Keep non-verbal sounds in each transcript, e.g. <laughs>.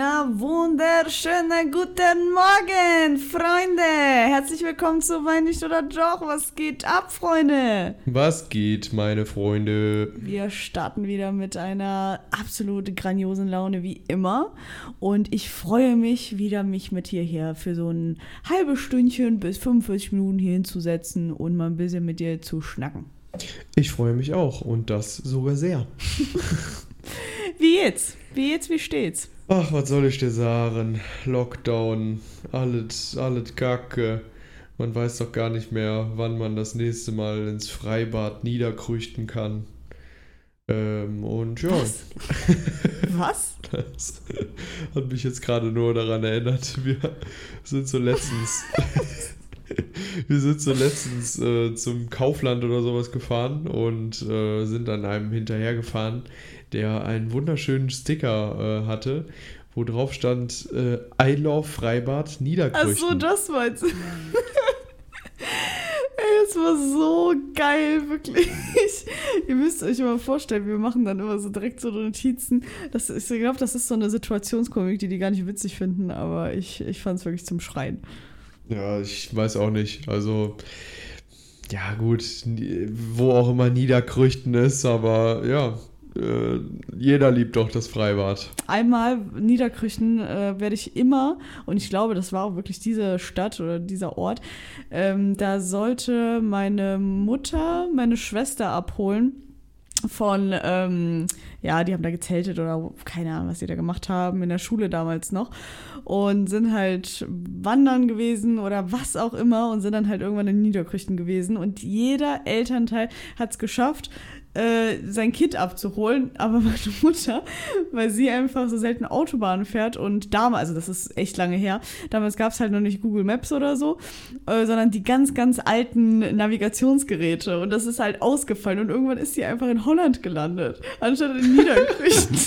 Na, wunderschönen guten Morgen, Freunde. Herzlich willkommen zu Wein nicht oder Joch. Was geht ab, Freunde? Was geht, meine Freunde? Wir starten wieder mit einer absolut grandiosen Laune wie immer. Und ich freue mich wieder, mich mit dir hier für so ein halbes Stündchen bis 45 Minuten hier hinzusetzen und mal ein bisschen mit dir zu schnacken. Ich freue mich auch und das sogar sehr. <laughs> Wie geht's? Wie geht's? Wie steht's? Ach, was soll ich dir sagen? Lockdown, alles, alles Kacke. Man weiß doch gar nicht mehr, wann man das nächste Mal ins Freibad niederkrüchten kann. Ähm, und ja. Was? <laughs> Was? Das hat mich jetzt gerade nur daran erinnert. Wir sind so letztens. <laughs> wir sind so letztens äh, zum Kaufland oder sowas gefahren und äh, sind an einem hinterhergefahren, der einen wunderschönen Sticker äh, hatte, wo drauf stand äh, I love Freibad Niederkrüchten. Ach so, das meinst du. <laughs> Ey, das war so geil, wirklich. <laughs> Ihr müsst euch mal vorstellen, wir machen dann immer so direkt so Notizen. Das ist, ich glaube, das ist so eine Situationskomik, die die gar nicht witzig finden, aber ich, ich fand es wirklich zum Schreien. Ja, ich weiß auch nicht. Also, ja, gut, wo auch immer Niederkrüchten ist, aber ja, äh, jeder liebt doch das Freibad. Einmal Niederkrüchten äh, werde ich immer, und ich glaube, das war auch wirklich diese Stadt oder dieser Ort, ähm, da sollte meine Mutter meine Schwester abholen von, ähm, ja, die haben da gezeltet oder keine Ahnung, was die da gemacht haben, in der Schule damals noch. Und sind halt wandern gewesen oder was auch immer und sind dann halt irgendwann in Niederkrüchten gewesen. Und jeder Elternteil hat es geschafft, sein Kind abzuholen, aber meine Mutter, weil sie einfach so selten Autobahn fährt und damals, also das ist echt lange her, damals gab es halt noch nicht Google Maps oder so, äh, sondern die ganz, ganz alten Navigationsgeräte und das ist halt ausgefallen und irgendwann ist sie einfach in Holland gelandet, anstatt in Niederkrüchten. <laughs>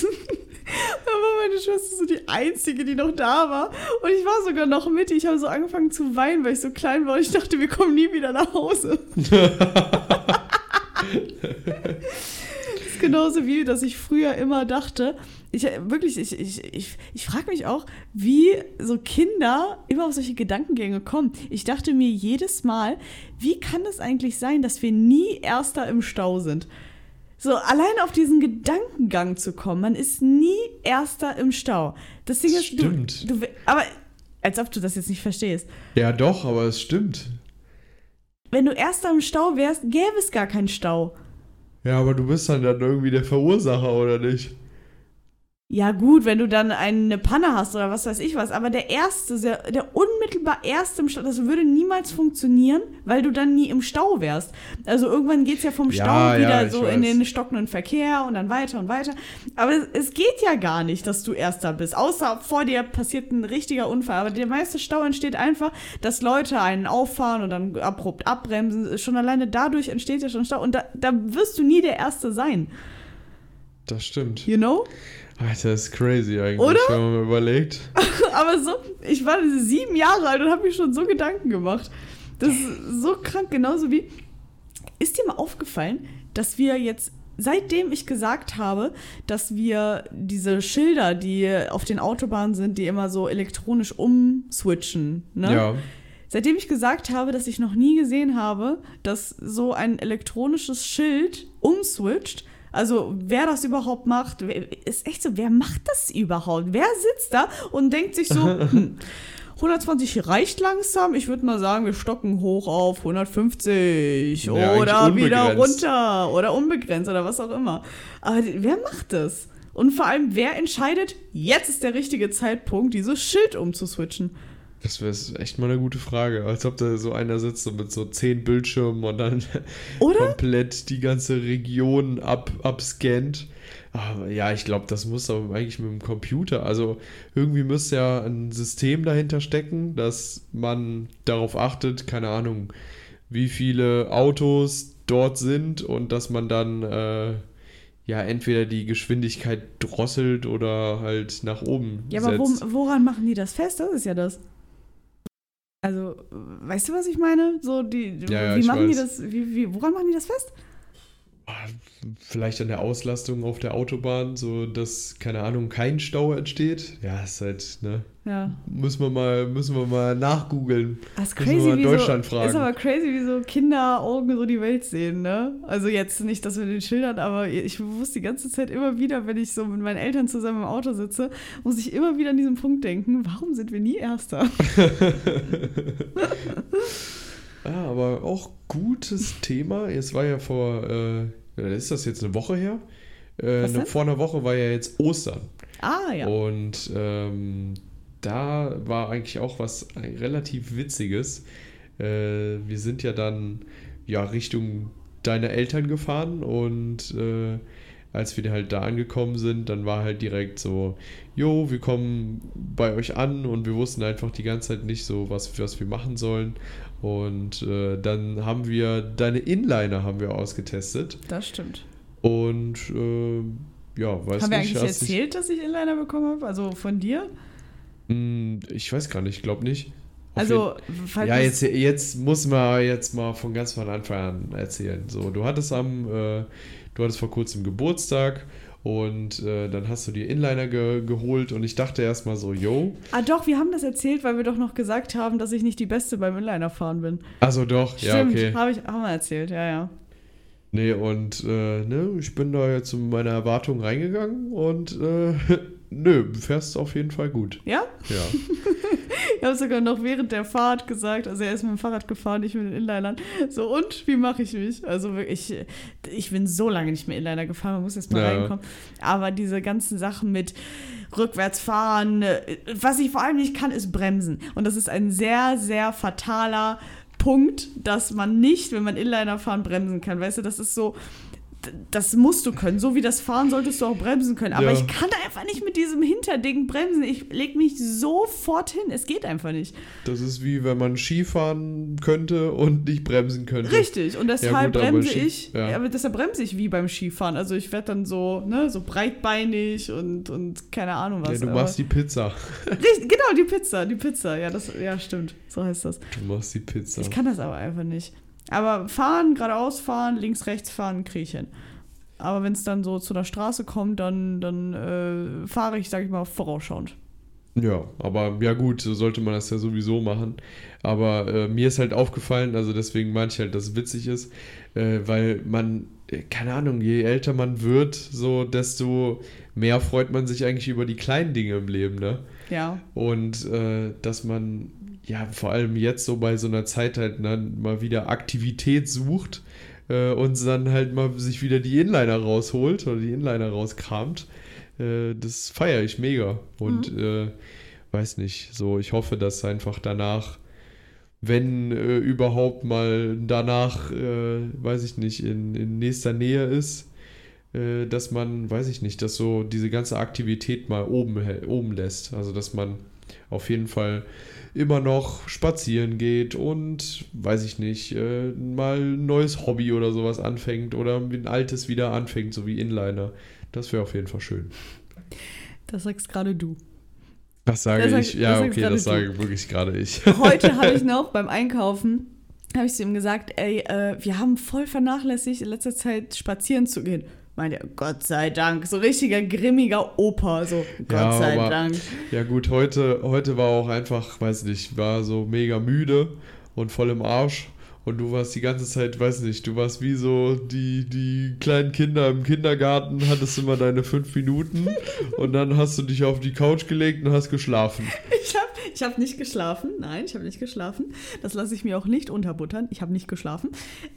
Da war meine Schwester so die Einzige, die noch da war. Und ich war sogar noch mit. Ich habe so angefangen zu weinen, weil ich so klein war. Und ich dachte, wir kommen nie wieder nach Hause. <laughs> das ist genauso wie, dass ich früher immer dachte, ich wirklich, ich, ich, ich, ich frage mich auch, wie so Kinder immer auf solche Gedankengänge kommen. Ich dachte mir jedes Mal, wie kann es eigentlich sein, dass wir nie Erster im Stau sind? So, allein auf diesen Gedankengang zu kommen, man ist nie Erster im Stau. Das Ding ist, stimmt. Du, du, aber als ob du das jetzt nicht verstehst. Ja, doch, aber es stimmt. Wenn du Erster im Stau wärst, gäbe es gar keinen Stau. Ja, aber du bist dann, dann irgendwie der Verursacher, oder nicht? Ja, gut, wenn du dann eine Panne hast oder was weiß ich was, aber der erste, der, der unmittelbar erste im Stau, das würde niemals funktionieren, weil du dann nie im Stau wärst. Also irgendwann geht es ja vom Stau Ja, wieder ja, so in weiß. den stockenden Verkehr und dann weiter und weiter. Aber es, es geht ja gar nicht, dass du erster bist. Außer vor dir passiert ein richtiger Unfall. Aber der meiste Stau entsteht einfach, dass Leute einen auffahren und dann abrupt abbremsen. Schon alleine dadurch entsteht ja schon Stau. Und da, da wirst du nie der Erste sein. Das stimmt. You know? Alter, das ist crazy eigentlich, Oder? wenn man mal überlegt. <laughs> Aber so, ich war sieben Jahre alt und habe mir schon so Gedanken gemacht. Das ist so krank, genauso wie. Ist dir mal aufgefallen, dass wir jetzt, seitdem ich gesagt habe, dass wir diese Schilder, die auf den Autobahnen sind, die immer so elektronisch umswitchen, ne? Ja. Seitdem ich gesagt habe, dass ich noch nie gesehen habe, dass so ein elektronisches Schild umswitcht, also wer das überhaupt macht, ist echt so, wer macht das überhaupt? Wer sitzt da und denkt sich so, <laughs> hm, 120 reicht langsam, ich würde mal sagen, wir stocken hoch auf 150 Ja, oder wieder runter oder unbegrenzt oder was auch immer. Aber wer macht das? Und vor allem, wer entscheidet, jetzt ist der richtige Zeitpunkt, dieses Schild umzuswitchen? Das wäre echt mal eine gute Frage. Als ob da so einer sitzt so mit so zehn Bildschirmen und dann <laughs> Oder? komplett die ganze Region ab, abscannt. Aber ja, ich glaube, das muss aber eigentlich mit dem Computer. Also irgendwie müsste ja ein System dahinter stecken, dass man darauf achtet, keine Ahnung, wie viele Autos dort sind und dass man dann äh, ja entweder die Geschwindigkeit drosselt oder halt nach oben Ja, aber wo, setzt. woran machen die das fest? Das ist ja das. Also, weißt du, was ich meine? So, die, Ja, ja, wie machen die weiß. das, wie, wie, woran machen die das fest? Vielleicht an der Auslastung auf der Autobahn, so dass, keine Ahnung, kein Stau entsteht. Ja, ist halt, ne? Ja. Müssen wir mal, müssen wir mal nachgoogeln. Das ist Müssen wir crazy, mal wie Deutschland so, fragen. ist aber crazy, wie so Kinderaugen so die Welt sehen, ne? Also jetzt nicht das mit den Schildern, aber ich muss die ganze Zeit immer wieder, wenn ich so mit meinen Eltern zusammen im Auto sitze, muss ich immer wieder an diesen Punkt denken, warum sind wir nie Erster? <laughs> <laughs> Ja, aber auch gutes Thema. Es war ja vor, äh, ist das jetzt eine Woche her? Äh, ne, vor einer Woche war ja jetzt Ostern. Ah, ja. Und ähm, da war eigentlich auch was relativ Witziges. Äh, wir sind ja dann ja Richtung deiner Eltern gefahren und äh, als wir halt da angekommen sind, dann war halt direkt so, jo, wir kommen bei euch an und wir wussten einfach die ganze Zeit nicht so, was, was wir machen sollen. Und äh, dann haben wir deine Inliner haben wir ausgetestet Das stimmt. und äh, ja, weiß Haben wir nicht, eigentlich hast dich- erzählt, dass ich Inliner bekommen habe? Also von dir? Hm, Ich weiß gar nicht, ich glaube nicht. Auf Also, ja, jetzt, jetzt muss man jetzt mal von ganz von Anfang an erzählen. So, du hattest am, äh, du hattest vor kurzem Geburtstag und äh, dann hast du dir Inliner ge geholt und ich dachte erstmal so, yo, Ah, doch, wir haben das erzählt, weil wir doch noch gesagt haben, dass ich nicht die Beste beim Inliner fahren bin. also doch, ja, Stimmt, okay. habe ich haben wir erzählt, ja, ja. Nee, und äh, ne, ich bin da jetzt mit meiner Erwartung reingegangen und äh, <laughs> nö, du fährst auf jeden Fall gut. Ja? Ja. <laughs> Ich habe sogar noch während der Fahrt gesagt, also er ist mit dem Fahrrad gefahren, ich mit den Inlinern. So, und wie mache ich mich? Also wirklich, ich bin so lange nicht mehr Inliner gefahren, man muss jetzt mal Ja. reinkommen. Aber diese ganzen Sachen mit rückwärts fahren, was ich vor allem nicht kann, ist bremsen. Und das ist ein sehr, sehr fataler Punkt, dass man nicht, wenn man Inliner fahren, bremsen kann. Weißt du, das ist so, das musst du können. So wie das Fahren solltest du auch bremsen können. Aber Ja. ich kann einfach nicht mit diesem Hinterding bremsen. Ich leg mich sofort hin. Es geht einfach nicht. Das ist wie wenn man Skifahren könnte und nicht bremsen könnte. Richtig. Und deshalb gut, aber bremse ich. ja. Ja. aber deshalb bremse ich wie beim Skifahren. Also ich werde dann so, ne, so breitbeinig und, und keine Ahnung was. Ja, du machst die Pizza. <laughs> Richtig, genau, die Pizza, die Pizza. Ja, das, ja, stimmt. So heißt das. Du machst die Pizza. Ich kann das aber einfach nicht. Aber fahren, geradeaus fahren, links, rechts fahren, kriege ich hin. Aber wenn es dann so zu der Straße kommt, dann, dann äh, fahre ich, sag ich mal, vorausschauend. Ja, aber ja gut, so sollte man das ja sowieso machen. Aber äh, mir ist halt aufgefallen, also deswegen meine ich halt, dass es witzig ist, äh, weil man, äh, keine Ahnung, je älter man wird, so desto mehr freut man sich eigentlich über die kleinen Dinge im Leben, ne? Ja. Und äh, dass man ja vor allem jetzt so bei so einer Zeit halt ne, mal wieder Aktivität sucht äh, und dann halt mal sich wieder die Inliner rausholt oder die Inliner rauskramt. Äh, das feiere ich mega. Und äh, weiß nicht, so ich hoffe, dass einfach danach, wenn äh, überhaupt mal danach, äh, weiß ich nicht, in, in nächster Nähe ist, äh, dass man, weiß ich nicht, dass so diese ganze Aktivität mal oben, oben lässt. Also dass man auf jeden Fall immer noch spazieren geht und, weiß ich nicht, äh, mal ein neues Hobby oder sowas anfängt oder ein altes wieder anfängt, so wie Inliner. Das wäre auf jeden Fall schön. Das sagst gerade du. Das sage Das sag- ich, das ja, sagst okay, das du. sage wirklich gerade ich. <laughs> Heute habe ich <laughs> noch beim Einkaufen, habe ich zu ihm gesagt, ey, äh, wir haben voll vernachlässigt, in letzter Zeit spazieren zu gehen. Meint er, Gott sei Dank. So richtiger grimmiger Opa, so Gott Ja, sei aber- Dank. Ja gut, heute, heute war auch einfach, weiß nicht, war so mega müde und voll im Arsch. Und du warst die ganze Zeit, weiß nicht, du warst wie so die, die kleinen Kinder im Kindergarten, hattest immer deine fünf Minuten <laughs> und dann hast du dich auf die Couch gelegt und hast geschlafen. Ich habe ich hab nicht geschlafen. Nein, ich habe nicht geschlafen. Das lasse ich mir auch nicht unterbuttern. Ich habe nicht geschlafen.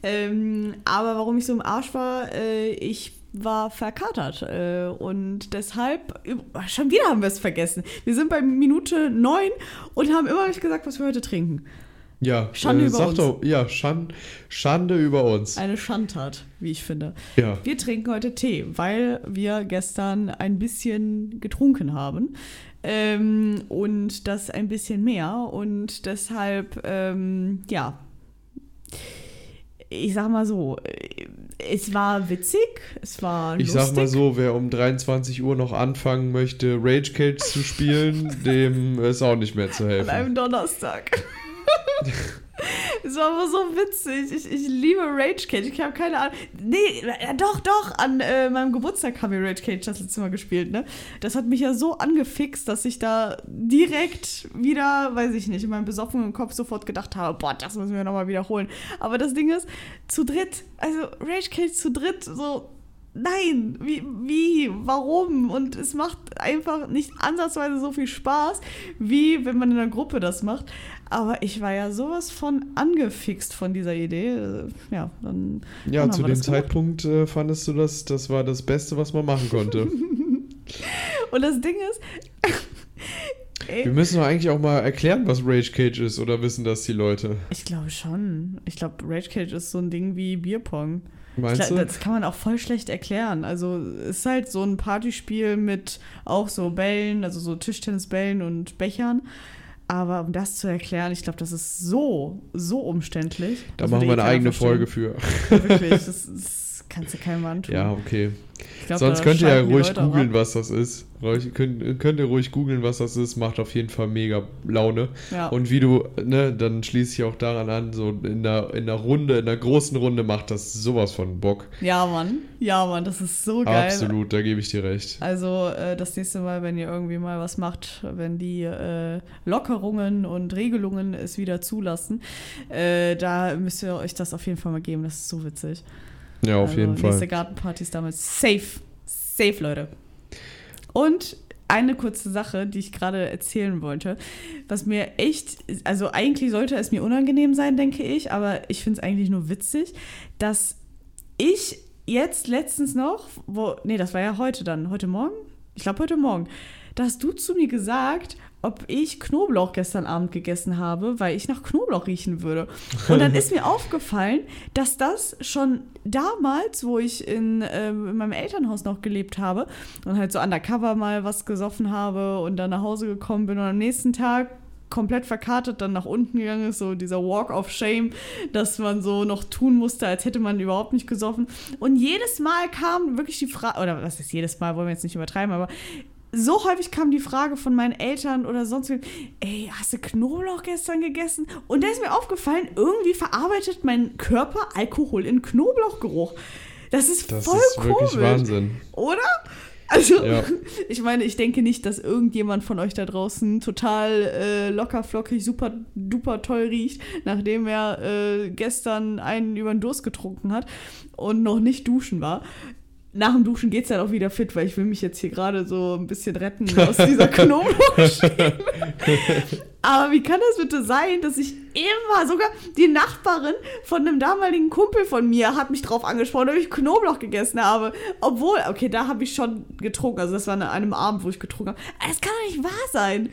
Ähm, aber warum ich so im Arsch war, äh, ich war verkatert. Äh, und deshalb, schon wieder haben wir es vergessen. Wir sind bei Minute 9 und haben immer nicht gesagt, was wir heute trinken. Ja, Schande äh, über uns. doch, ja, Schand, Schande über uns. Eine Schandtat, wie ich finde. Ja, Wir trinken heute Tee, weil wir gestern ein bisschen getrunken haben. Ähm, und das ein bisschen mehr. Und deshalb, ähm, ja. Ich sag mal so, äh, es war witzig, es war ich lustig. sag mal so, wer um 23 Uhr noch anfangen möchte, Rage Cage zu spielen, <laughs> dem ist auch nicht mehr zu An helfen. einem Donnerstag. <laughs> Es war aber so witzig. Ich, ich liebe Rage Cage. Ich habe keine Ahnung. Nee, äh, doch, doch. An äh, meinem Geburtstag haben wir Rage Cage das letzte Mal gespielt, ne? Das hat mich ja so angefixt, dass ich da direkt wieder, weiß ich nicht, in meinem besoffenen Kopf sofort gedacht habe, boah, das müssen wir nochmal wiederholen. Aber das Ding ist, zu dritt, also Rage Cage zu dritt, so nein, wie, wie, warum? Und es macht einfach nicht ansatzweise so viel Spaß, wie wenn man in einer Gruppe das macht. Aber ich war ja sowas von angefixt von dieser Idee. Ja, dann. Ja, dann zu dem Zeitpunkt äh, fandest du das, das war das Beste, was man machen konnte. <laughs> Und das Ding ist. <laughs> Wir müssen doch eigentlich auch mal erklären, was Rage Cage ist, oder wissen das die Leute? Ich glaube schon. Ich glaube, Rage Cage ist so ein Ding wie Bierpong. Meinst glaub, du? Das kann man auch voll schlecht erklären. Also es ist halt so ein Partyspiel mit auch so Bällen, also so Tischtennisbällen und Bechern. Aber um das zu erklären, ich glaube, das ist so, so umständlich. Da Das machen wir eine eigene Folge verstehen. für. Ja, wirklich, das, <laughs> das kannst du keinem antun. Ja, okay. Glaub, Sonst könnt ihr ja ruhig googeln, was das ist. Ruhig, könnt, könnt ihr ruhig googeln, was das ist. Macht auf jeden Fall mega Laune. Ja. Und wie du, ne, dann schließe ich auch daran an, so in der, in der Runde, in der großen Runde macht das sowas von Bock. Ja, Mann. Ja, Mann, das ist so geil. Absolut, da gebe ich dir recht. Also äh, das nächste Mal, wenn ihr irgendwie mal was macht, wenn die äh, Lockerungen und Regelungen es wieder zulassen, äh, da müsst ihr euch das auf jeden Fall mal geben. Das ist so witzig. Ja, auf also, jeden Nächste Fall. Gartenparty ist damals safe. Safe, Leute. Und eine kurze Sache, die ich gerade erzählen wollte, was mir echt, also eigentlich sollte es mir unangenehm sein, denke ich, aber ich finde es eigentlich nur witzig, dass ich jetzt letztens noch, wo, nee, das war ja heute dann, heute Morgen? Ich glaube heute Morgen. Da hast du zu mir gesagt, ob ich Knoblauch gestern Abend gegessen habe, weil ich nach Knoblauch riechen würde. Und dann ist mir <laughs> aufgefallen, dass das schon damals, wo ich in, ähm, in meinem Elternhaus noch gelebt habe und halt so undercover mal was gesoffen habe und dann nach Hause gekommen bin und am nächsten Tag komplett verkartet dann nach unten gegangen ist, so dieser Walk of Shame, dass man so noch tun musste, als hätte man überhaupt nicht gesoffen. Und jedes Mal kam wirklich die Frage, oder was ist jedes Mal, wollen wir jetzt nicht übertreiben, aber so häufig kam die Frage von meinen Eltern oder sonst wem, ey, hast du Knoblauch gestern gegessen? Und da ist mir aufgefallen, irgendwie verarbeitet mein Körper Alkohol in Knoblauchgeruch. Das ist Das voll ist komisch. wirklich Wahnsinn. Oder? Also, Ja. <laughs> ich meine, ich denke nicht, dass irgendjemand von euch da draußen total äh, locker, flockig, super duper toll riecht, nachdem er äh, gestern einen über den Durst getrunken hat und noch nicht duschen war. Nach dem Duschen geht es dann auch wieder fit, weil ich will mich jetzt hier gerade so ein bisschen retten aus dieser <laughs> Knoblauchschiene. Aber wie kann das bitte sein, dass ich immer, sogar die Nachbarin von einem damaligen Kumpel von mir hat mich drauf angesprochen, ob ich Knoblauch gegessen habe. Obwohl, okay, da habe ich schon getrunken. Also das war an einem Abend, wo ich getrunken habe. Aber Das kann doch nicht wahr sein.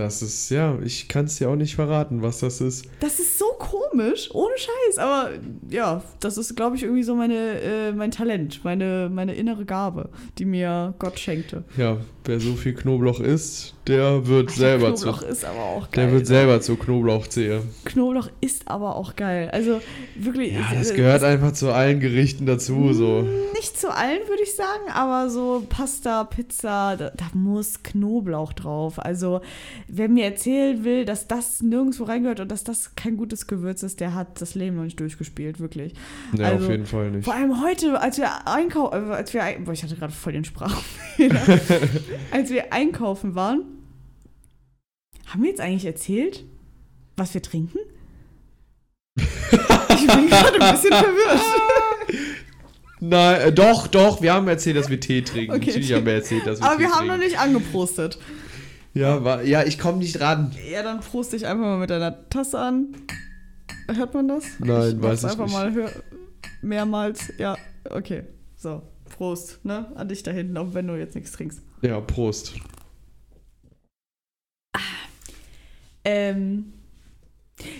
Das ist, ja, ich kann es dir auch nicht verraten, was das ist. Das ist so komisch, ohne Scheiß. Aber ja, das ist, glaube ich, irgendwie so meine, äh, mein Talent, meine, meine innere Gabe, die mir Gott schenkte. Ja, wer so viel Knoblauch isst, der wird selber zu. Knoblauch ist aber auch geil. Der wird ne? selber zu Knoblauchzehe. Knoblauch ist aber auch geil. Also wirklich. Ja, das gehört einfach zu allen Gerichten dazu, so. Nicht zu allen, würde ich sagen, aber so Pasta, Pizza, da, da muss Knoblauch drauf. Also, wer mir erzählen will, dass das nirgendwo reingehört und dass das kein gutes Gewürz ist, der hat das Leben noch nicht durchgespielt, wirklich. Ja, Also, auf jeden Fall nicht. Vor allem heute, als wir einkaufen, äh, als wir, boah, ich hatte gerade voll den Sprachfehler. <laughs> als wir einkaufen waren, haben wir jetzt eigentlich erzählt, was wir trinken? Ich bin gerade ein bisschen verwirrt. Nein, äh, doch, doch, wir haben erzählt, dass wir Tee trinken. Okay. Natürlich haben wir erzählt, dass wir Aber Tee wir haben trinken. noch nicht angeprostet. Ja, war, ja, ich komme nicht ran. Ja, dann proste ich einfach mal mit deiner Tasse an. Hört man das? Nein, ich weiß ich einfach nicht. mal hör mehrmals. Ja, okay. So, Prost, ne? An dich da hinten, auch wenn du jetzt nichts trinkst. Ja, Prost. Ähm,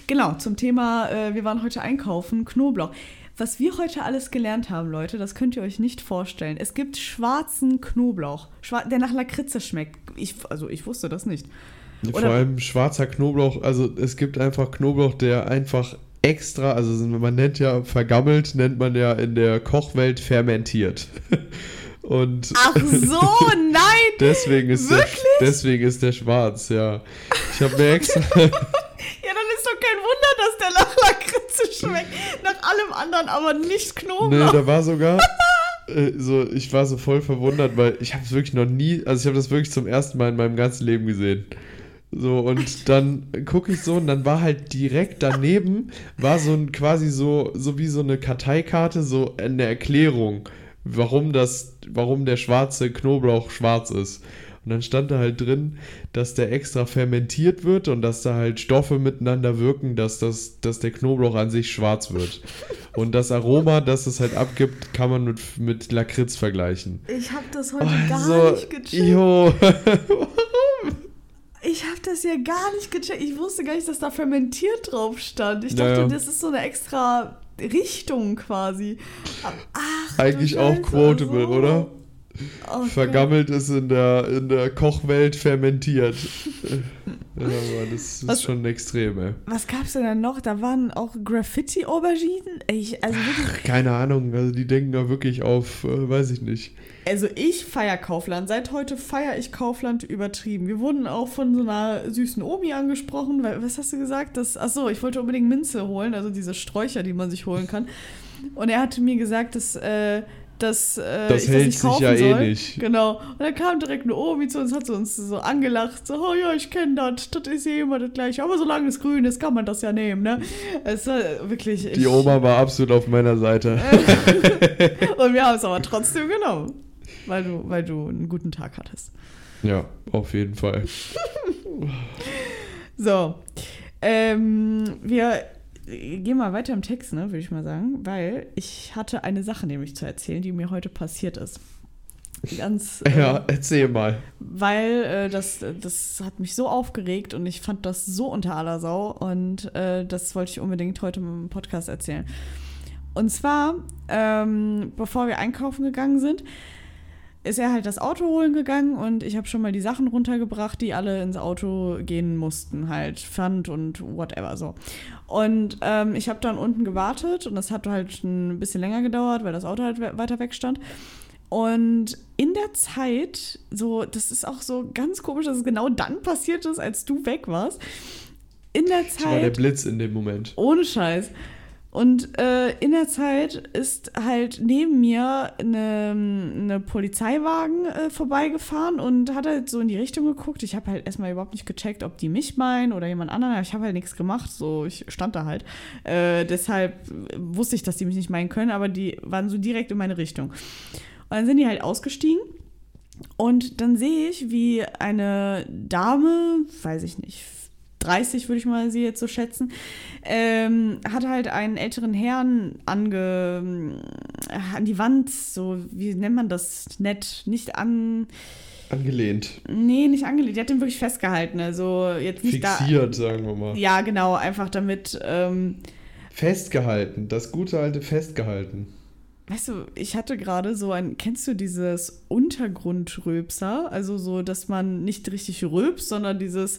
genau, zum Thema, äh, wir waren heute einkaufen, Knoblauch. Was wir heute alles gelernt haben, Leute, das könnt ihr euch nicht vorstellen. Es gibt schwarzen Knoblauch, der nach Lakritze schmeckt. Ich, also ich wusste das nicht. Vor Oder- allem schwarzer Knoblauch, also es gibt einfach Knoblauch, der einfach extra, also man nennt ja vergammelt, nennt man ja in der Kochwelt fermentiert. <laughs> Und Ach so, nein! <laughs> deswegen ist der, deswegen ist der schwarz, ja. Ich habe mir extra <laughs> Ja, dann ist doch kein Wunder, dass der nach schmeckt nach allem anderen, aber nicht Nee, Knoblauch. da war sogar. <laughs> äh, so, ich war so voll verwundert, weil ich habe es wirklich noch nie, also ich habe das wirklich zum ersten Mal in meinem ganzen Leben gesehen. So, und dann gucke ich so und dann war halt direkt daneben, war so ein quasi so, so wie so eine Karteikarte, so eine Erklärung, warum das, warum der schwarze Knoblauch schwarz ist. Und dann stand da halt drin, dass der extra fermentiert wird und dass da halt Stoffe miteinander wirken, dass, das, dass der Knoblauch an sich schwarz wird. Und das Aroma, das es halt abgibt, kann man mit, mit Lakritz vergleichen. Ich habe das heute gar Also, nicht gecheckt. jo. <laughs> Ich habe das ja gar nicht gecheckt. Ich wusste gar nicht, dass da fermentiert drauf stand. Ich dachte, ja. das ist so eine extra Richtung quasi. Ach, Eigentlich auch quotable, so. oder? Gott. Vergammelt ist in der, in der Kochwelt fermentiert. ja, aber das ist Was- schon extrem, ey. Was gab's denn dann noch? Da waren auch Graffiti-Auberginen. Ich, also wirklich, Keine Ahnung, also die denken da wirklich auf, äh, weiß ich nicht. also ich feier Kaufland. Seit heute feiere ich Kaufland übertrieben. Wir wurden auch von so einer süßen Omi angesprochen. Weil, was hast du gesagt? Das, achso, ich wollte unbedingt Minze holen, also diese Sträucher, die man sich holen kann. Und er hatte mir gesagt, dass, äh, dass äh, Das ich hält das nicht sich kaufen ja eh soll. nicht. Genau. Und dann kam direkt eine Omi zu uns, hat sie uns so angelacht, so, oh ja, ich kenne das, das ist ja immer das gleiche. Aber solange es grün ist, kann man das ja nehmen, ne? Es war wirklich. Die Oma war absolut auf meiner Seite. <laughs> Und wir haben es aber trotzdem genommen. Weil du, weil du einen guten Tag hattest. Ja, auf jeden Fall. <laughs> So. Ähm, wir gehen mal weiter im Text, ne, würde ich mal sagen, weil ich hatte eine Sache nämlich zu erzählen, die mir heute passiert ist. Ganz. äh, <laughs> Ja, erzähl mal. weil äh, das, das hat mich so aufgeregt und ich fand das so unter aller Sau und äh, das wollte ich unbedingt heute im Podcast erzählen. Und zwar, ähm, bevor wir einkaufen gegangen sind, ist er halt das Auto holen gegangen und ich habe schon mal die Sachen runtergebracht, die alle ins Auto gehen mussten, halt Pfand und whatever so. Und ähm, ich habe dann unten gewartet und das hat halt ein bisschen länger gedauert, weil das Auto halt we- weiter weg stand. Und in der Zeit, so, das ist auch so ganz komisch, dass es genau dann passiert ist, als du weg warst. In der Ich war der Zeit, Blitz in dem Moment. ohne Scheiß. Und äh, in der Zeit ist halt neben mir eine, eine Polizeiwagen äh, vorbeigefahren und hat halt so in die Richtung geguckt. Ich habe halt erstmal überhaupt nicht gecheckt, ob die mich meinen oder jemand anderen. Ich habe halt nichts gemacht. So, ich stand da halt. Äh, deshalb wusste ich, dass die mich nicht meinen können, aber die waren so direkt in meine Richtung. Und dann sind die halt ausgestiegen. Und dann sehe ich, wie eine Dame, weiß ich nicht, 30 würde ich mal sie jetzt so schätzen, ähm, hat halt einen älteren Herrn ange, äh, an die Wand, so, wie nennt man das, nett, nicht an, Angelehnt. nee, nicht angelegt, die hat den wirklich festgehalten, also jetzt nicht Fixiert, sagen wir mal. da. Ja, genau, einfach damit, ähm, Festgehalten. Das gute alte Festgehalten. Weißt du, ich hatte gerade so ein, kennst du dieses Untergrundröpser? Also so, dass man nicht richtig rülpst, sondern dieses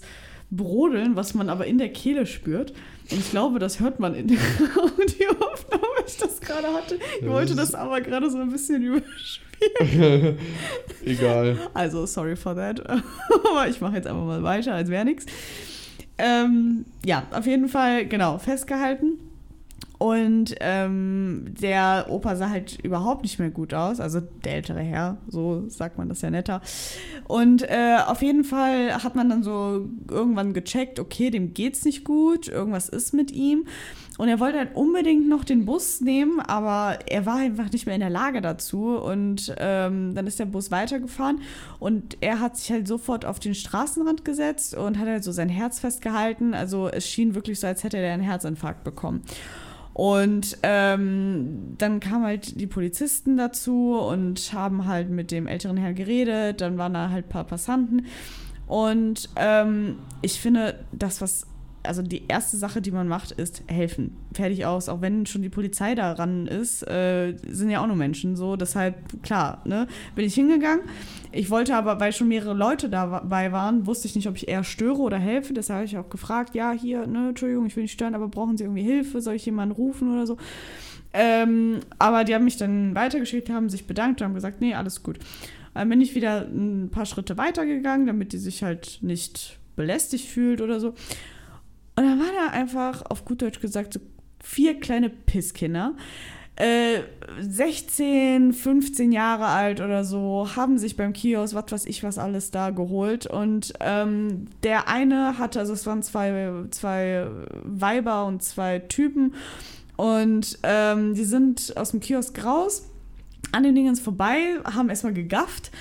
Brodeln, was man aber in der Kehle spürt. Und ich glaube, das hört man in der <laughs> Audioaufnahme, ich das gerade hatte. Ich wollte das das aber gerade so ein bisschen <laughs> überspielen. <laughs> Egal. Also, sorry for that. aber ich mache jetzt einfach mal weiter, als wäre nichts. Ähm, ja, auf jeden Fall, genau, festgehalten. Und ähm, der Opa sah halt überhaupt nicht mehr gut aus, also der ältere Herr, so sagt man das ja netter. Und äh, auf jeden Fall hat man dann so irgendwann gecheckt, okay, dem geht's nicht gut, irgendwas ist mit ihm. Und er wollte halt unbedingt noch den Bus nehmen, aber er war einfach nicht mehr in der Lage dazu. Und ähm, dann ist der Bus weitergefahren und er hat sich halt sofort auf den Straßenrand gesetzt und hat halt so sein Herz festgehalten. Also es schien wirklich so, als hätte er einen Herzinfarkt bekommen. Und ähm, dann kamen halt die Polizisten dazu und haben halt mit dem älteren Herrn geredet. Dann waren da halt ein paar Passanten. Und ähm, ich finde, das, was, also die erste Sache, die man macht, ist helfen. Fertig aus. Auch wenn schon die Polizei daran ist, äh, sind ja auch nur Menschen. So, deshalb, klar, ne, bin ich hingegangen. Ich wollte aber, weil schon mehrere Leute dabei waren, wusste ich nicht, ob ich eher störe oder helfe. Deshalb habe ich auch gefragt, ja, hier, ne, Entschuldigung, ich will nicht stören, aber brauchen Sie irgendwie Hilfe? Soll ich jemanden rufen oder so? Ähm, aber die haben mich dann weitergeschickt, haben sich bedankt und haben gesagt, nee, alles gut. Dann bin ich wieder ein paar Schritte weitergegangen, damit die sich halt nicht belästigt fühlt oder so. Und dann war da einfach, auf gut Deutsch gesagt, so vier kleine Pisskinder. Äh, 16, 15 Jahre alt oder so, haben sich beim Kiosk, was weiß ich, was alles da geholt. Und ähm, der eine hatte, also es waren zwei, zwei Weiber und zwei Typen. Und ähm, die sind aus dem Kiosk raus, an den Dingens vorbei, haben erstmal gegafft.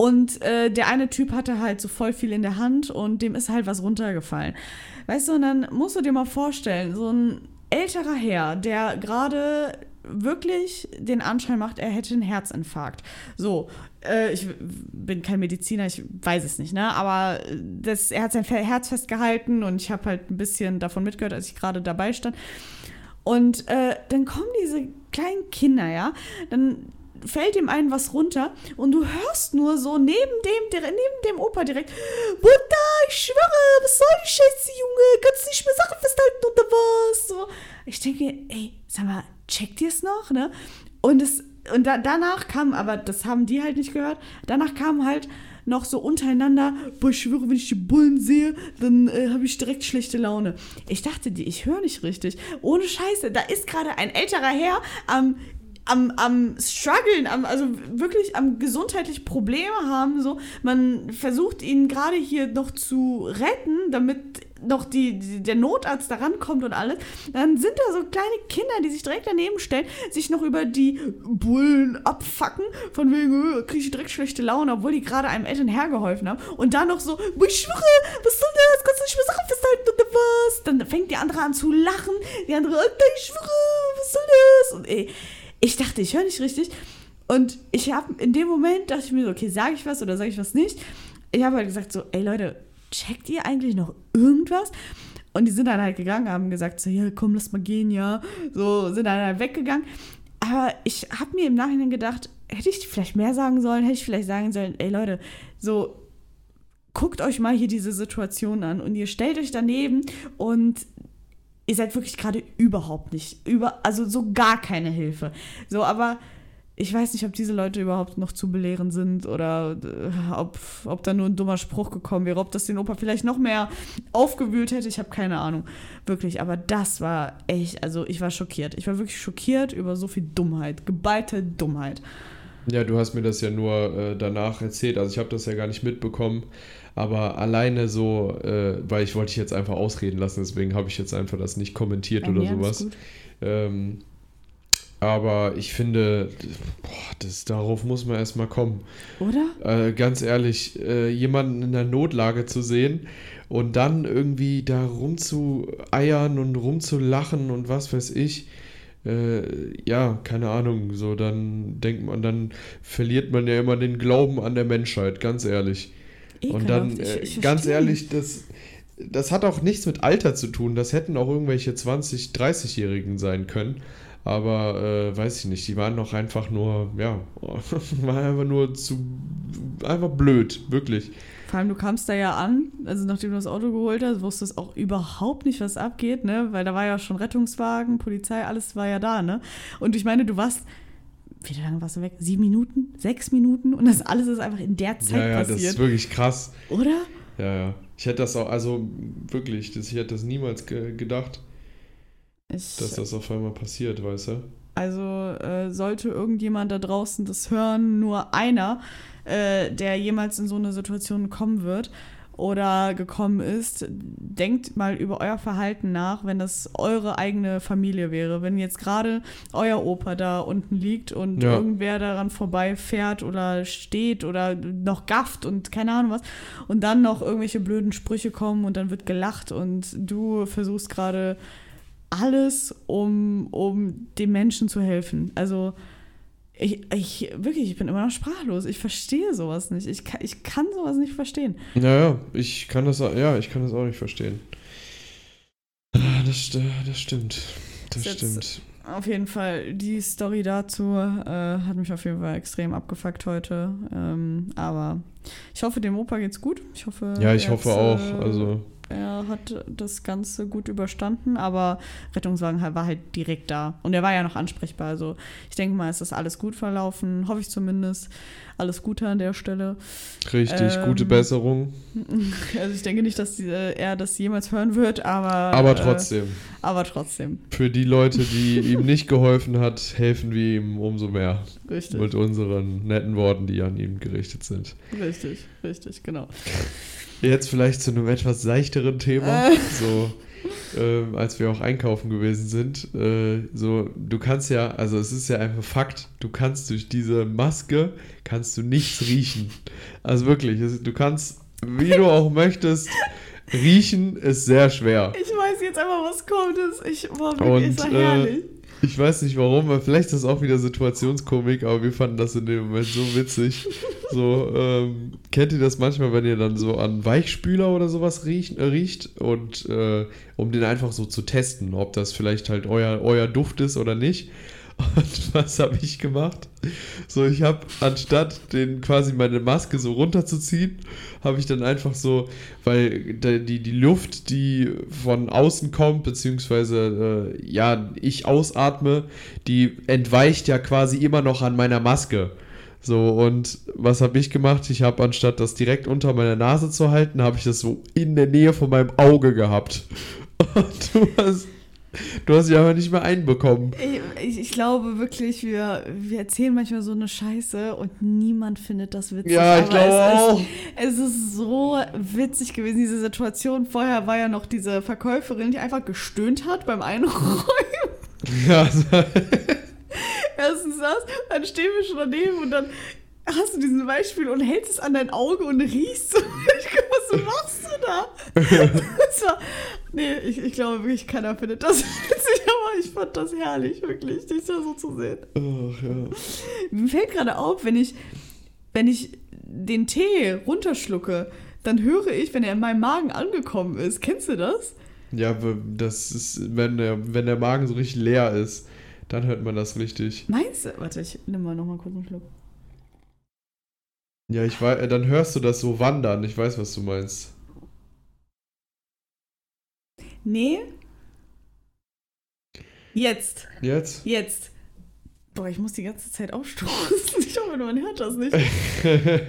Und äh, der eine Typ hatte halt so voll viel in der Hand und dem ist halt was runtergefallen. Weißt du, und dann musst du dir mal vorstellen, so ein älterer Herr, der gerade wirklich den Anschein macht, er hätte einen Herzinfarkt. So, äh, ich bin kein Mediziner, ich weiß es nicht, ne? Aber das, er hat sein Herz festgehalten und ich habe halt ein bisschen davon mitgehört, als ich gerade dabei stand. Und äh, dann kommen diese kleinen Kinder, ja, dann fällt ihm ein was runter und du hörst nur so neben dem, neben dem Opa direkt, Mutter, ich schwöre, was soll die Scheiße, Junge? Kannst du nicht mehr Sachen festhalten oder was? So. Ich denke ey, sag mal, checkt ihr es noch, ne? Und es, und da, danach kam, aber das haben die halt nicht gehört, danach kam halt noch so untereinander, boah, ich schwöre, wenn ich die Bullen sehe, dann äh, habe ich direkt schlechte Laune. Ich dachte, die, ich höre nicht richtig. Ohne Scheiße, da ist gerade ein älterer Herr am am, am struggeln, am, also wirklich am gesundheitlich Probleme haben. So. Man versucht ihn gerade hier noch zu retten, damit noch die, die, der Notarzt da rankommt und alles. Dann sind da so kleine Kinder, die sich direkt daneben stellen, sich noch über die Bullen abfacken, von wegen, äh, kriege ich direkt schlechte Laune, obwohl die gerade einem Eltern hergeholfen haben. Und dann noch so, ich schwöre, was soll das? Kannst du nicht mehr Sachen festhalten oder was? Dann fängt die andere an zu lachen. Die andere, ich schwöre, was soll das? Und ey, ich dachte, ich höre nicht richtig. Und ich habe in dem Moment dachte ich mir so, okay, sage ich was oder sage ich was nicht? Ich habe halt gesagt so, ey Leute, checkt ihr eigentlich noch irgendwas? Und die sind dann halt gegangen, haben gesagt so, ja, komm, lass mal gehen, ja. So, sind dann halt weggegangen. Aber ich habe mir im Nachhinein gedacht, hätte ich vielleicht mehr sagen sollen, hätte ich vielleicht sagen sollen, ey Leute, so guckt euch mal hier diese Situation an und ihr stellt euch daneben und ihr seid wirklich gerade überhaupt nicht, über, also so gar keine Hilfe. So, aber ich weiß nicht, ob diese Leute überhaupt noch zu belehren sind oder äh, ob, ob da nur ein dummer Spruch gekommen wäre, ob das den Opa vielleicht noch mehr aufgewühlt hätte. Ich habe keine Ahnung. Wirklich, aber das war echt, also ich war schockiert. Ich war wirklich schockiert über so viel Dummheit, geballte Dummheit. Ja, du hast mir das ja nur äh, danach erzählt, also ich habe das ja gar nicht mitbekommen. Aber alleine so, äh, weil ich wollte dich jetzt einfach ausreden lassen, deswegen habe ich jetzt einfach das nicht kommentiert Bei oder sowas. Ähm, aber ich finde, boah, das, darauf muss man erstmal kommen. Oder? Äh, ganz ehrlich, äh, jemanden in der Notlage zu sehen und dann irgendwie da rumzueiern und rumzulachen und was weiß ich. Äh, ja, keine Ahnung, so dann denkt man, dann verliert man ja immer den Glauben an der Menschheit, ganz ehrlich. Ekelhaft. Und dann, ich, äh, ich ganz ehrlich, das, das hat auch nichts mit Alter zu tun. Das hätten auch irgendwelche 20-, 30-Jährigen sein können. Aber äh, weiß ich nicht, die waren doch einfach nur, ja, <laughs> waren einfach nur zu, einfach blöd, wirklich. Vor allem, du kamst da ja an, also nachdem du das Auto geholt hast, wusstest auch überhaupt nicht, was abgeht, ne? Weil da war ja schon Rettungswagen, Polizei, alles war ja da, ne? Und ich meine, du warst wie lange warst du weg? Sieben Minuten? Sechs Minuten? Und das alles ist einfach in der Zeit ja, ja, passiert. das ist wirklich krass. Oder? Ja, ja. Ich hätte das auch, also wirklich, das, ich hätte das niemals ge gedacht, ich, dass das auf einmal passiert, weißt du? Also äh, sollte irgendjemand da draußen das hören, nur einer, äh, der jemals in so eine Situation kommen wird, oder gekommen ist, denkt mal über euer Verhalten nach, wenn das eure eigene Familie wäre. Wenn jetzt gerade euer Opa da unten liegt und ja. irgendwer daran vorbeifährt oder steht oder noch gafft und keine Ahnung was und dann noch irgendwelche blöden Sprüche kommen und dann wird gelacht und du versuchst gerade alles, um, um dem Menschen zu helfen. Also ich, ich, wirklich, ich bin immer noch sprachlos. Ich verstehe sowas nicht. Ich kann, ich kann sowas nicht verstehen. Naja, ich kann das, ja, ich kann das auch nicht verstehen. Das, das stimmt. Das, das stimmt. Auf jeden Fall, die Story dazu äh, hat mich auf jeden Fall extrem abgefuckt heute. Ähm, aber ich hoffe, dem Opa geht's gut. Ich hoffe. Ja, ich hoffe auch. Äh, also er hat das Ganze gut überstanden, aber Rettungswagen war halt direkt da. Und er war ja noch ansprechbar. Also ich denke mal, es ist alles gut verlaufen, hoffe ich zumindest. Alles Gute an der Stelle. Richtig, ähm, gute Besserung. <laughs> Also ich denke nicht, dass die, äh, er das jemals hören wird, aber. Aber trotzdem. Äh, aber trotzdem. Für die Leute, die <laughs> ihm nicht geholfen hat, helfen wir ihm umso mehr. Richtig. Mit unseren netten Worten, die an ihm gerichtet sind. Richtig, richtig, genau. Jetzt vielleicht zu einem etwas seichteren Thema. Äh. So äh, als wir auch einkaufen gewesen sind. Äh, so, du kannst ja, also es ist ja einfach Fakt, du kannst durch diese Maske, kannst du nichts riechen. Also wirklich, du kannst, wie du auch <laughs> möchtest, riechen ist sehr schwer. Ich weiß jetzt einfach, was kommt. Ich, boah, wirklich, Und, ist ja herrlich. Äh, ich weiß nicht warum, weil vielleicht ist das auch wieder Situationskomik, aber wir fanden das in dem Moment so witzig. So, ähm, kennt ihr das manchmal, wenn ihr dann so an Weichspüler oder sowas riecht, äh, riecht und äh, um den einfach so zu testen, ob das vielleicht halt euer, euer Duft ist oder nicht. <laughs> Und was habe ich gemacht? So, ich habe anstatt den quasi meine Maske so runterzuziehen, habe ich dann einfach so, weil die, die Luft, die von außen kommt, beziehungsweise äh, ja, ich ausatme, die entweicht ja quasi immer noch an meiner Maske. So, und was habe ich gemacht? Ich habe anstatt das direkt unter meiner Nase zu halten, habe ich das so in der Nähe von meinem Auge gehabt. <laughs> Und du hast Du hast sie aber nicht mehr einbekommen. Ich, ich, glaube wirklich, wir, wir erzählen manchmal so eine Scheiße und niemand findet das witzig. Ja, ich glaube auch. Es ist so witzig gewesen, diese Situation. Vorher war ja noch diese Verkäuferin, die einfach gestöhnt hat beim Einräumen. <laughs> Ja. Erstens das, dann stehen wir schon daneben und dann hast du diesen Beispiel und hältst es an dein Auge und riechst. <laughs> was machst du da? <laughs> Das war, nee, ich, ich glaube wirklich, keiner findet das <laughs> witzig, aber ich fand das herrlich, wirklich, dich da so zu sehen. Ach, ja. Mir fällt gerade auf, wenn ich, wenn ich den Tee runterschlucke, dann höre ich, wenn er in meinem Magen angekommen ist. Kennst du das? Ja, das ist, wenn der, wenn der Magen so richtig leer ist, dann hört man das richtig. Meinst du? Warte, ich nehme mal nochmal kurz einen Schluck. Ja, ich weiß, dann hörst du das so wandern. Ich weiß, was du meinst. Nee. Jetzt. Jetzt? Jetzt. Boah, ich muss die ganze Zeit aufstoßen. <laughs> Ich hoffe, man hört das nicht. <laughs>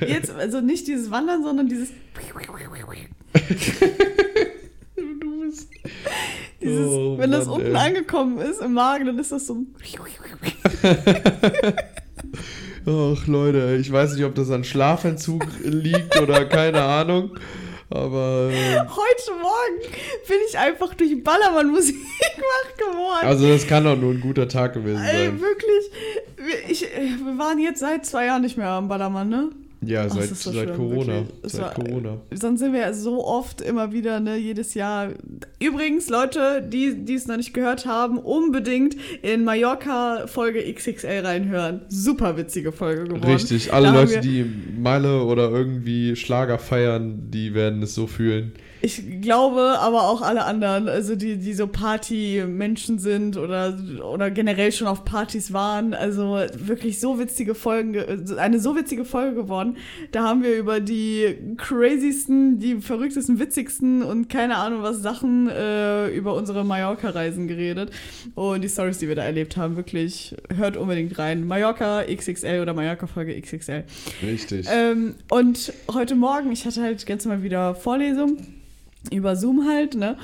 Jetzt, also nicht dieses Wandern, sondern dieses. <laughs> du bist. Dieses, oh, wenn das Mann, unten ey. angekommen ist im Magen, dann ist das so. <laughs> Ach Leute, ich weiß nicht, ob das an Schlafentzug liegt oder keine Ahnung. Aber. Äh, Heute Morgen bin ich einfach durch Ballermann-Musik wach geworden. Also, das kann doch nur ein guter Tag gewesen sein. Ey, wirklich. Ich, wir waren jetzt seit zwei Jahren nicht mehr am Ballermann, ne? Ja, seit, so seit Corona. Seit war, Corona. Sonst sind wir ja so oft immer wieder, ne, jedes Jahr. Übrigens, Leute, die, die es noch nicht gehört haben, unbedingt in Mallorca Folge XXL reinhören. Super witzige Folge geworden. Richtig, alle Leute, die Meile oder irgendwie Schlager feiern, die werden es so fühlen. Ich glaube aber auch alle anderen, also die, die so Party-Menschen sind oder, oder generell schon auf Partys waren. Also wirklich so witzige Folgen, eine so witzige Folge geworden. Da haben wir über die crazysten, die verrücktesten, witzigsten und keine Ahnung was Sachen äh, über unsere Mallorca-Reisen geredet. Und die Stories, die wir da erlebt haben, wirklich hört unbedingt rein. Mallorca XXL oder Mallorca-Folge XXL. Richtig. Ähm, und heute Morgen, ich hatte halt ganz mal wieder Vorlesung über Zoom halt, ne?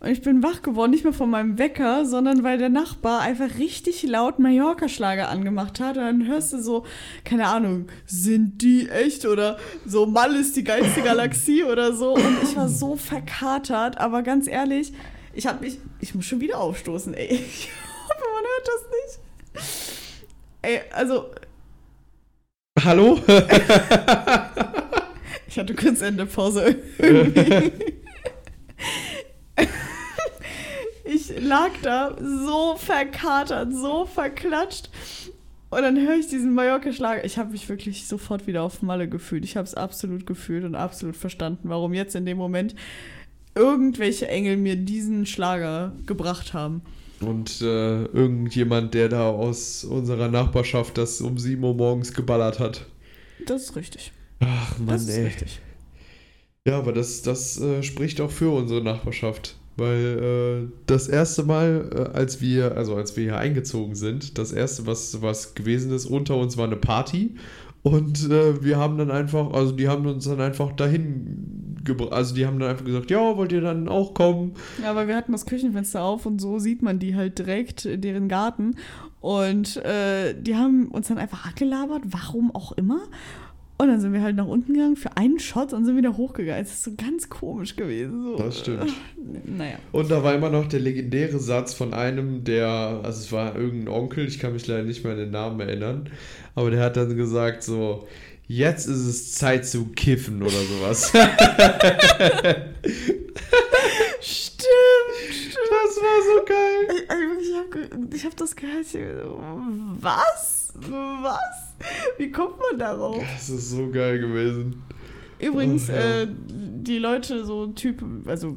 Und ich bin wach geworden, nicht mehr von meinem Wecker, sondern weil der Nachbar einfach richtig laut Mallorca-Schlager angemacht hat. Und dann hörst du so, keine Ahnung, sind die echt? Oder so, Mal ist die geilste <laughs> Galaxie oder so. Und ich war so verkatert, aber ganz ehrlich, ich hab mich, ich muss schon wieder aufstoßen, ey. <laughs> Ich hoffe, man hört das nicht. Ey, also. Hallo? <laughs> ich hatte kurz Ende Pause irgendwie. Ich lag da so verkatert, so verklatscht. Und dann höre ich diesen Mallorca-Schlager. Ich habe mich wirklich sofort wieder auf Malle gefühlt. Ich habe es absolut gefühlt und absolut verstanden, warum jetzt in dem Moment irgendwelche Engel mir diesen Schlager gebracht haben. Und äh, irgendjemand, der da aus unserer Nachbarschaft das um 7 Uhr morgens geballert hat. Das ist richtig. Ach Mann, das ist ey. Richtig. Ja, aber das, das äh, spricht auch für unsere Nachbarschaft. Weil äh, das erste Mal, äh, als wir, also als wir hier eingezogen sind, das erste, was, was gewesen ist, unter uns war eine Party. Und äh, wir haben dann einfach, also die haben uns dann einfach dahin gebracht. Also die haben dann einfach gesagt, ja, wollt ihr dann auch kommen? Ja, aber wir hatten das Küchenfenster auf und so sieht man die halt direkt in deren Garten. Und äh, die haben uns dann einfach angelabert, warum auch immer. Und dann sind wir halt nach unten gegangen für einen Shot und sind wieder hochgegangen. Es ist so ganz komisch gewesen. So. Das stimmt. Naja. Und da war immer noch der legendäre Satz von einem, der, also es war irgendein Onkel, ich kann mich leider nicht mehr an den Namen erinnern, aber der hat dann gesagt so, jetzt ist es Zeit zu kiffen oder sowas. <laughs> Stimmt, stimmt. Das war so geil. Ich, ich habe hab das gehört. Was? Was? Wie kommt man darauf? Das ist so geil gewesen. Übrigens, Oh, ja. äh, die Leute, so Typ, also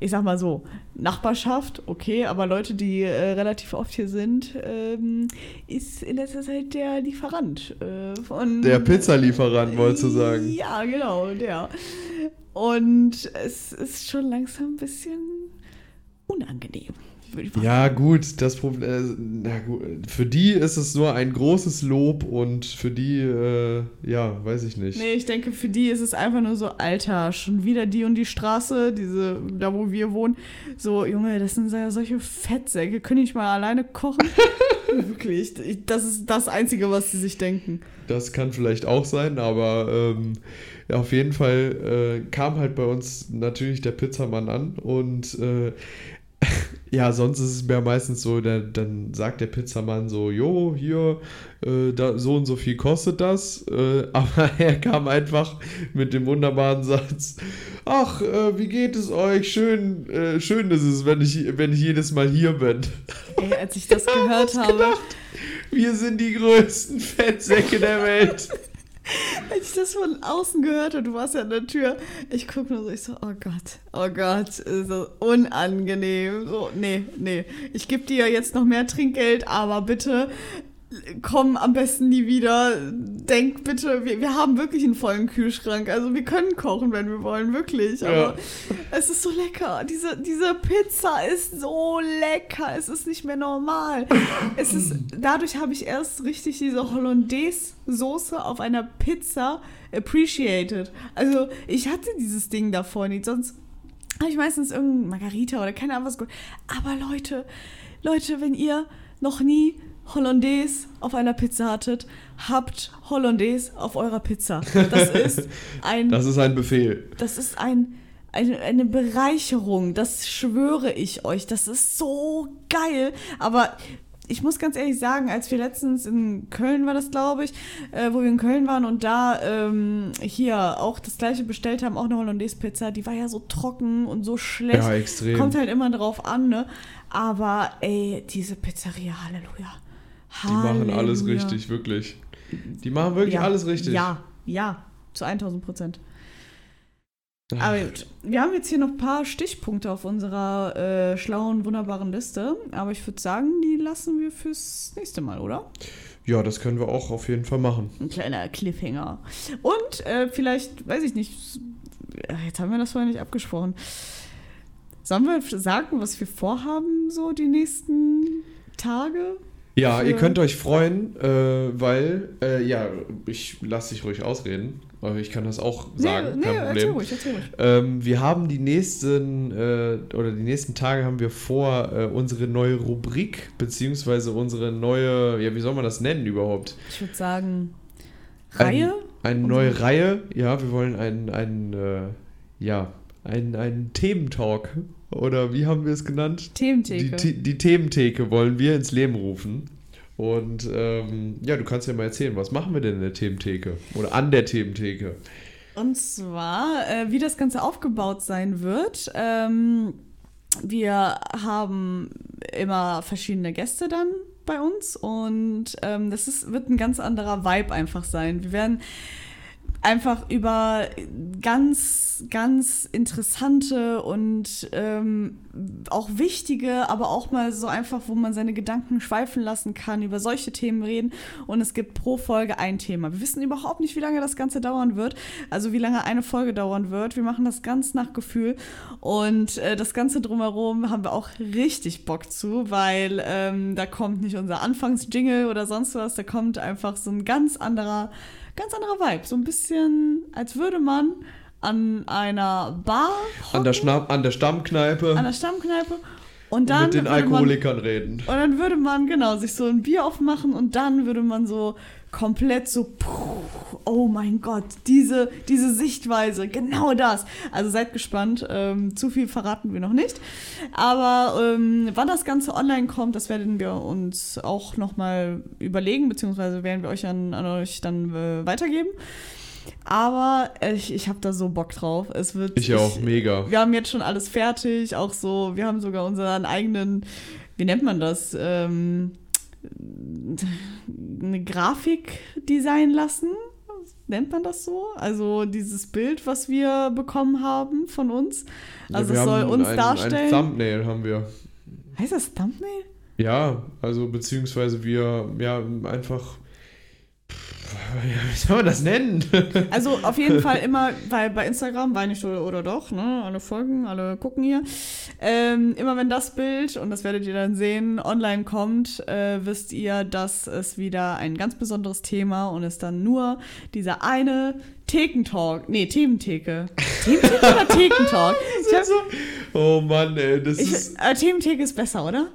ich sag mal so, Nachbarschaft, okay, aber Leute, die äh, relativ oft hier sind, ähm, ist in letzter Zeit der Lieferant äh, von. Der Pizzalieferant, wolltest du sagen. Ja, genau, der. Und es ist schon langsam ein bisschen unangenehm, Ja, gut, das Problem, äh, gut, für die ist es nur ein großes Lob und für die, äh, ja, weiß ich nicht. Nee, ich denke, für die ist es einfach nur so, Alter, schon wieder die und die Straße, diese, da wo wir wohnen. So, Junge, das sind ja solche Fettsäcke, können ich mal alleine kochen? <laughs> Wirklich, ich- das ist das Einzige, was sie sich denken. Das kann vielleicht auch sein, aber ähm, ja, auf jeden Fall äh, kam halt bei uns natürlich der Pizzamann an und äh, <laughs> ja, sonst ist es mir meistens so, der, dann sagt der Pizzamann so, jo, hier, äh, da, so und so viel kostet das, äh, <laughs> aber er kam einfach mit dem wunderbaren Satz, ach, äh, wie geht es euch? Schön, äh, schön ist es, wenn ich, wenn ich jedes Mal hier bin. Ey, als ich das <laughs> gehört habe, Wir sind die größten Fettsäcke der Welt. <laughs> als ich das von außen gehört habe, du warst ja an der Tür, ich gucke nur so, ich so, oh Gott, oh Gott, so unangenehm. So, nee, nee, ich gebe dir jetzt noch mehr Trinkgeld, aber bitte komm am besten nie wieder. Denk bitte, wir, wir haben wirklich einen vollen Kühlschrank. Also wir können kochen, wenn wir wollen, wirklich. Aber Ja. es ist so lecker. Diese, diese Pizza ist so lecker. Es ist nicht mehr normal. Es ist, dadurch habe ich erst richtig diese Hollandaise-Soße auf einer Pizza appreciated. Also ich hatte dieses Ding davor nicht. Sonst habe ich meistens irgendein Margarita oder keine Ahnung was. gut. Aber Leute, Leute, wenn ihr noch nie Hollandaise auf einer Pizza hattet, habt Hollandaise auf eurer Pizza. Das ist <laughs> ein, Das ist ein Befehl. das ist ein, eine, eine Bereicherung. Das schwöre ich euch. Das ist so geil. Aber ich muss ganz ehrlich sagen, als wir letztens in Köln war das, glaube ich, äh, wo wir in Köln waren und da ähm, hier auch das gleiche bestellt haben, auch eine Hollandaise-Pizza, die war ja so trocken und so schlecht. Ja, extrem. Kommt halt immer drauf an, ne? Aber ey, diese Pizzeria, Halleluja. Die machen alles Halleluja. richtig, wirklich. Die machen wirklich ja, alles richtig. Ja, ja, zu 1000 Prozent. Aber gut, wir haben jetzt hier noch ein paar Stichpunkte auf unserer äh, schlauen, wunderbaren Liste. Aber ich würde sagen, die lassen wir fürs nächste Mal, oder? Ja, das können wir auch auf jeden Fall machen. Ein kleiner Cliffhanger. Und äh, vielleicht, weiß ich nicht, äh, jetzt haben wir das vorher nicht abgesprochen. Sollen wir sagen, was wir vorhaben, so die nächsten Tage? Ja, ihr könnt euch freuen, äh, weil, äh, ja, ich lasse dich ruhig ausreden. Aber ich kann das auch sagen, nee, nee, kein erzähl Problem. ruhig, erzähl ruhig. Ähm, wir haben die nächsten äh, oder die nächsten Tage haben wir vor, äh, unsere neue Rubrik, beziehungsweise unsere neue, ja, wie soll man das nennen überhaupt? Ich würde sagen, Reihe? Eine Unsere- neue Reihe, ja, wir wollen einen, einen äh, ja, einen, einen Thementalk. Oder wie haben wir es genannt? Die, Thementheke. The- die Thementheke wollen wir ins Leben rufen. Und ähm, ja, du kannst ja mal erzählen, was machen wir denn in der Thementheke? Oder an der Thementheke? Und zwar, äh, wie das Ganze aufgebaut sein wird. Ähm, wir haben immer verschiedene Gäste dann bei uns und ähm, das ist, wird ein ganz anderer Vibe einfach sein. Wir werden einfach über ganz, ganz interessante und ähm, auch wichtige, aber auch mal so einfach, wo man seine Gedanken schweifen lassen kann, über solche Themen reden. Und es gibt pro Folge ein Thema. Wir wissen überhaupt nicht, wie lange das Ganze dauern wird. Also wie lange eine Folge dauern wird. Wir machen das ganz nach Gefühl. Und äh, das Ganze drumherum haben wir auch richtig Bock zu, weil ähm, da kommt nicht unser Anfangsjingle oder sonst was. Da kommt einfach so ein ganz anderer ganz anderer Vibe. So ein bisschen, als würde man an einer Bar. An der, Schna an der Stammkneipe. An der Stammkneipe. Und dann. Mit den Alkoholikern man, reden. Und dann würde man, genau, sich so ein Bier aufmachen und dann würde man so komplett so, oh mein Gott, diese, diese Sichtweise, genau das. Also seid gespannt, ähm, zu viel verraten wir noch nicht. Aber ähm, wann das Ganze online kommt, das werden wir uns auch nochmal überlegen, beziehungsweise werden wir euch an, an euch dann äh, weitergeben. Aber ich, ich habe da so Bock drauf. Es wird. Ich auch, ich, mega. Wir haben jetzt schon alles fertig, auch so, wir haben sogar unseren eigenen, wie nennt man das? Ähm, eine Grafik designen lassen. Nennt man das so? Also dieses Bild, was wir bekommen haben von uns. Also ja, es soll uns ein, darstellen. Ein Thumbnail haben wir. Heißt das Thumbnail? Ja, also beziehungsweise wir ja einfach <laughs> wie soll man das nennen? Also auf jeden Fall immer, weil bei Instagram, weil nicht oder, doch, ne? Alle folgen, alle gucken hier. Ähm, immer wenn das Bild, und das werdet ihr dann sehen, online kommt, äh, wisst ihr, dass es wieder ein ganz besonderes Thema und es dann nur dieser eine Thekentalk, nee, Thementheke. Thementheke oder Thekentalk? <laughs> so, oh Mann, ey, das ich, ist. Äh, Thementheke ist besser, oder?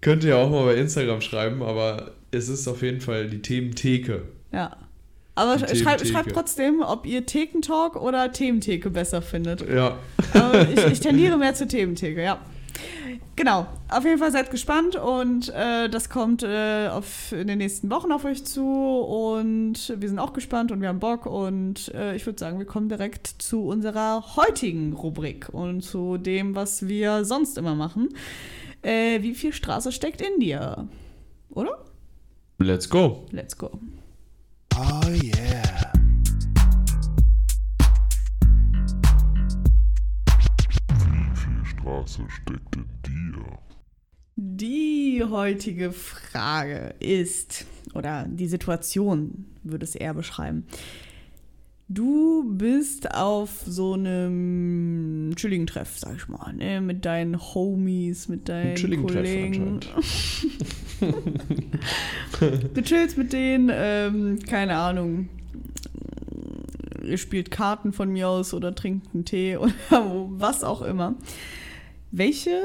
Könnt ihr auch mal bei Instagram schreiben, aber es ist auf jeden Fall die Thementheke. Ja. Aber schreibt schreib trotzdem, ob ihr Thekentalk oder Thementheke besser findet. Ja. Ich, ich tendiere mehr zur Thementheke, ja. Genau, auf jeden Fall seid gespannt und äh, das kommt äh, auf, in den nächsten Wochen auf euch zu und wir sind auch gespannt und wir haben Bock und äh, ich würde sagen, wir kommen direkt zu unserer heutigen Rubrik und zu dem, was wir sonst immer machen. Äh, wie viel Straße steckt in dir? Oder? Let's go. Let's go. Oh yeah. Wie viel Straße steckt in dir? Die heutige Frage ist, oder die Situation würde es eher beschreiben. Du bist auf so einem chilligen Treff, sag ich mal, ne? mit deinen Homies, mit deinen Kollegen. <laughs> du chillst mit denen, ähm, keine Ahnung. Ihr spielt Karten von mir aus oder trinkt einen Tee <laughs> oder was auch immer. Welche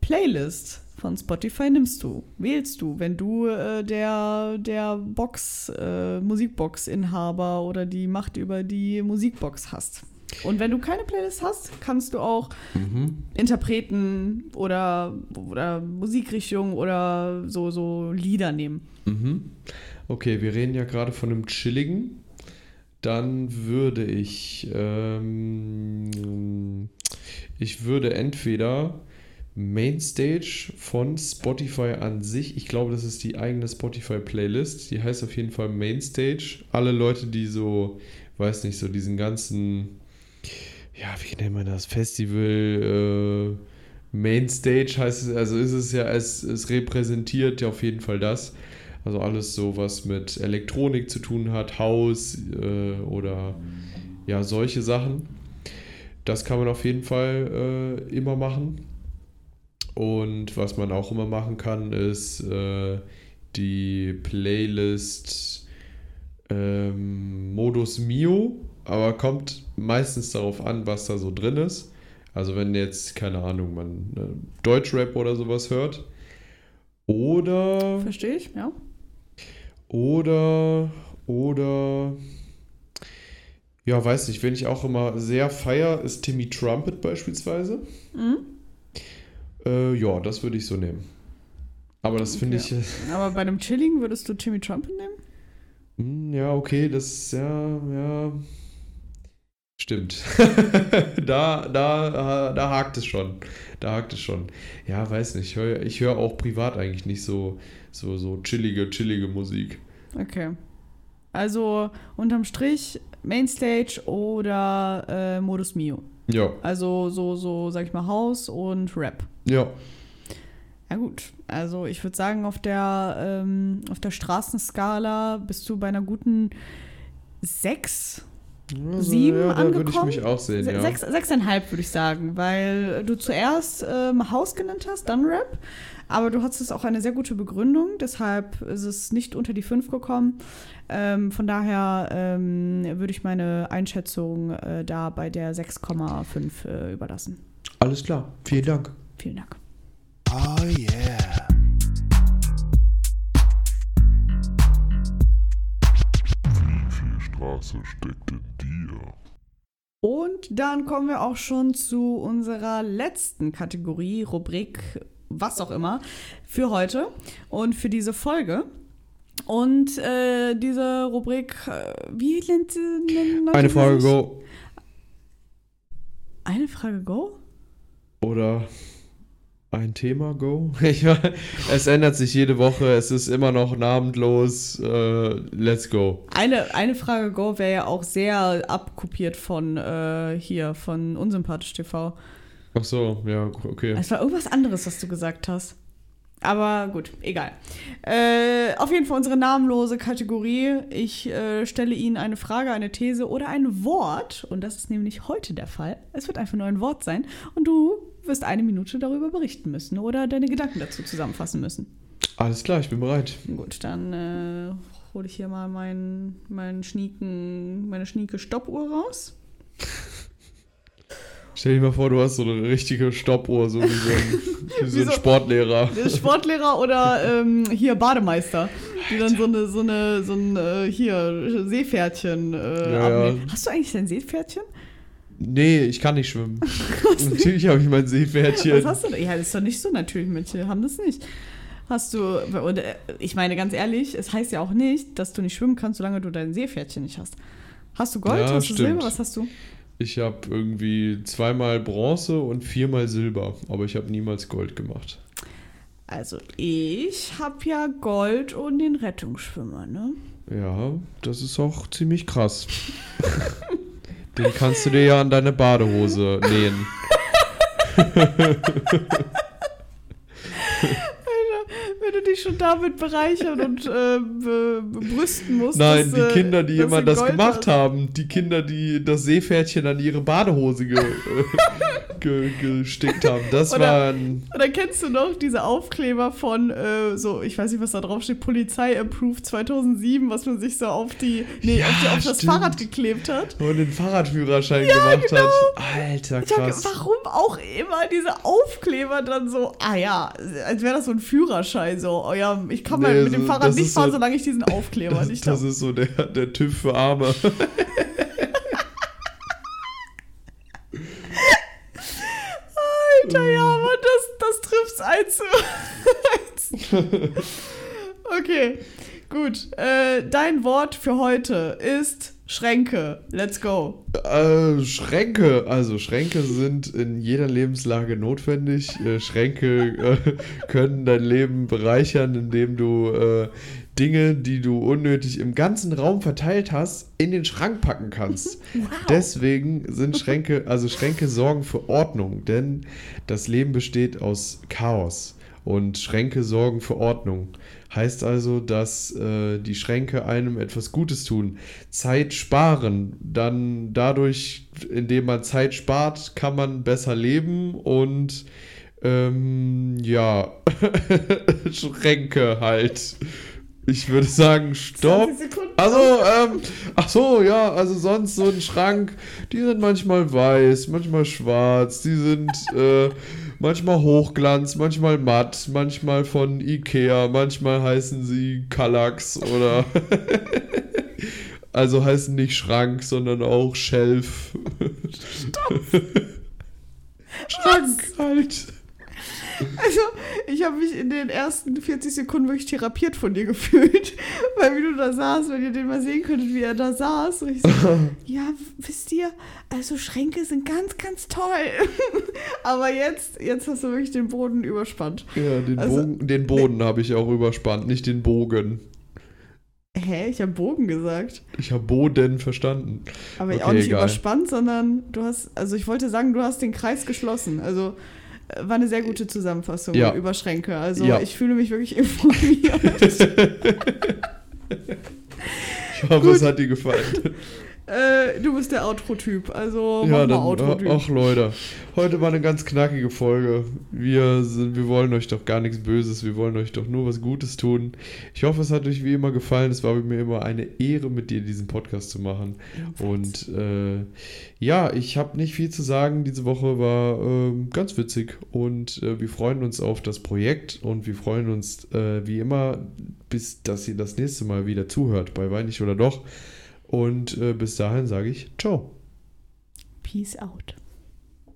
Playlist von Spotify nimmst du, wählst du, wenn du äh, der, der Box, äh, Musikbox-Inhaber oder die Macht über die Musikbox hast. Und wenn du keine Playlist hast, kannst du auch mhm. Interpreten oder, oder Musikrichtung oder so, so Lieder nehmen. Mhm. Okay, wir reden ja gerade von einem chilligen. Dann würde ich, ähm, ich würde entweder Mainstage von Spotify an sich. Ich glaube, das ist die eigene Spotify-Playlist. Die heißt auf jeden Fall Mainstage. Alle Leute, die so, weiß nicht, so diesen ganzen, ja, wie nennt man das? Festival, äh, Mainstage heißt es, also ist es ja, es, es repräsentiert ja auf jeden Fall das. Also alles so, was mit Elektronik zu tun hat, Haus äh, oder ja, solche Sachen. Das kann man auf jeden Fall äh, immer machen. Und was man auch immer machen kann, ist äh, die Playlist ähm, Modus Mio, aber kommt meistens darauf an, was da so drin ist. Also wenn jetzt, keine Ahnung, man äh, Deutschrap oder sowas hört. Oder. Verstehe ich, ja. Oder, oder. Ja, weiß nicht, wenn ich auch immer sehr feier, ist Timmy Trumpet beispielsweise. Mhm. Äh, ja, das würde ich so nehmen. Aber das finde ich. Aber bei einem Chilling würdest du Timmy Trumpet nehmen? Hm, ja, okay, das, ja, ja. Stimmt. <laughs> da, da, da hakt es schon. Da hakt es schon. Ja, weiß nicht. Ich höre ich hör auch privat eigentlich nicht so, so, so chillige, chillige Musik. Okay. Also unterm Strich Mainstage oder äh, Modus Mio. Ja, Also so, so, sag ich mal, House und Rap. ja. Ja gut, also ich würde sagen, auf der, ähm, auf der Straßenskala bist du bei einer guten 6, Also, Sieben ja, da würde ich angekommen? mich auch sehen, ja. sechs, sechseinhalb würde ich sagen, weil du zuerst ähm, House genannt hast, dann Rap, aber du hattest auch eine sehr gute Begründung, deshalb ist es nicht unter die 5 gekommen. Ähm, von daher ähm, würde ich meine Einschätzung äh, da bei der 6,5 äh, überlassen. Alles klar, vielen Dank. Vielen Dank. Oh yeah. Straße steckt in dir? Und dann kommen wir auch schon zu unserer letzten Kategorie, Rubrik, was auch immer, für heute und für diese Folge. Und äh, diese Rubrik, äh, wie nennt sie? Eine Frage, go. Eine Frage, go? Oder ein Thema, go. <laughs> Es ändert sich jede Woche, es ist immer noch namentlich. Äh, let's go. Eine, eine Frage, go wäre ja auch sehr abkopiert von äh, hier, von Unsympathisch TV. Ach so, ja, okay. Es war irgendwas anderes, was du gesagt hast. Aber gut, egal. Äh, auf jeden Fall unsere namenlose Kategorie. Ich äh, stelle Ihnen eine Frage, eine These oder ein Wort. Und das ist nämlich heute der Fall. Es wird einfach nur ein Wort sein. Und du wirst eine Minute darüber berichten müssen oder deine Gedanken dazu zusammenfassen müssen. Alles klar, ich bin bereit. Gut, dann äh, hole ich hier mal mein, mein Schnieken, meine schnieke Stoppuhr raus. Stell dir mal vor, du hast so eine richtige Stoppuhr, so wie so ein, wie so ein Sportlehrer. Sportlehrer oder ähm, hier Bademeister, die dann so eine, so eine, so ein äh, hier Seepferdchen äh, Ja, ja. Hast du eigentlich dein Seepferdchen? Nee, ich kann nicht schwimmen. <laughs> <laughs> Natürlich habe ich mein Seepferdchen. Was hast du denn? Ja, das ist doch nicht so natürlich, manche haben das nicht. Hast du, und äh, ich meine ganz ehrlich, es heißt ja auch nicht, dass du nicht schwimmen kannst, solange du dein Seepferdchen nicht hast. Hast du Gold? Ja, hast du stimmt. Silber? Was hast du? Ich habe irgendwie zweimal Bronze und viermal Silber, aber ich habe niemals Gold gemacht. Also ich habe ja Gold und den Rettungsschwimmer, ne? Ja, das ist auch ziemlich krass. <laughs> Den kannst du dir ja an deine Badehose nähen. <laughs> Wenn du dich schon damit bereichern und äh, be bebrüsten musst. Nein, dass, die äh, Kinder, die immer das gemacht hast. haben, die Kinder, die das Seepferdchen an ihre Badehose ge ge gestickt haben, das Oder- waren. Oder kennst du noch diese Aufkleber von, äh, so, ich weiß nicht, was da drauf steht, Polizei Approved 2007, was man sich so auf die, nee, Ja, auf, die, auf das. Fahrrad geklebt hat? Und den Fahrradführerschein gemacht genau. hat. Alter, krass. warum auch immer diese Aufkleber dann so, ah ja, als wäre das so ein Führerschein, so, oh ja, ich kann mal Nee, mit dem Fahrrad das nicht fahren, so- solange ich diesen Aufkleber Das, <laughs> nicht das habe. ist so der, der TÜV für Arme. Alter, ja, aber das, das trifft's eins zu eins. <laughs> Okay, gut. Äh, dein Wort für heute ist Schränke. Let's go. Äh, Schränke. Also Schränke sind in jeder Lebenslage notwendig. Äh, Schränke äh, können dein Leben bereichern, indem du äh, Dinge, die du unnötig im ganzen Raum verteilt hast, in den Schrank packen kannst. <laughs> Deswegen sind Schränke, also Schränke sorgen für Ordnung, denn das Leben besteht aus Chaos. Und Schränke sorgen für Ordnung. Heißt also, dass äh, die Schränke einem etwas Gutes tun. Zeit sparen. Dann dadurch, indem man Zeit spart, kann man besser leben und ähm, ja, <laughs> Schränke halt. Ich würde sagen, stopp. 20 Sekunden. Also, ähm, ach so, ja, also sonst so ein Schrank, die sind manchmal weiß, manchmal schwarz, die sind äh, manchmal Hochglanz, manchmal matt, manchmal von Ikea, manchmal heißen sie Kallax oder <laughs> also heißen nicht Schrank, sondern auch Shelf. <laughs> Schrank halt. Also, ich habe mich in den ersten 40 Sekunden wirklich therapiert von dir gefühlt. Weil wie du da saßt, wenn ihr den mal sehen könntet, wie er da saß. Und ich so, <laughs> ja, wisst ihr, also Schränke sind ganz, ganz toll. <laughs> Aber jetzt, jetzt hast du wirklich den Boden überspannt. Ja, den, Also- Bogen, den Boden habe ich auch überspannt, nicht den Bogen. Hä? Ich habe Bogen gesagt. Ich habe Boden verstanden. Aber Okay, auch nicht egal. überspannt, sondern du hast, also ich wollte sagen, du hast den Kreis geschlossen. Also war eine sehr gute Zusammenfassung Ja. über Schränke. Also Ja. ich fühle mich wirklich informiert. <laughs> Ich hoffe, Gut. es hat dir gefallen. Äh, du bist der Outro-Typ, also mach ja, mal dann, Outro-Typ. ach Leute, heute war eine ganz knackige Folge. Wir, sind, wir wollen euch doch gar nichts Böses, wir wollen euch doch nur was Gutes tun. Ich hoffe, es hat euch wie immer gefallen. Es war mir immer eine Ehre, mit dir diesen Podcast zu machen. Und äh, ja, ich habe nicht viel zu sagen. Diese Woche war ähm, ganz witzig und äh, wir freuen uns auf das Projekt und wir freuen uns äh, wie immer, bis dass ihr das nächste Mal wieder zuhört bei Weinig oder Doch. Und äh, bis dahin sage ich Ciao. Peace out.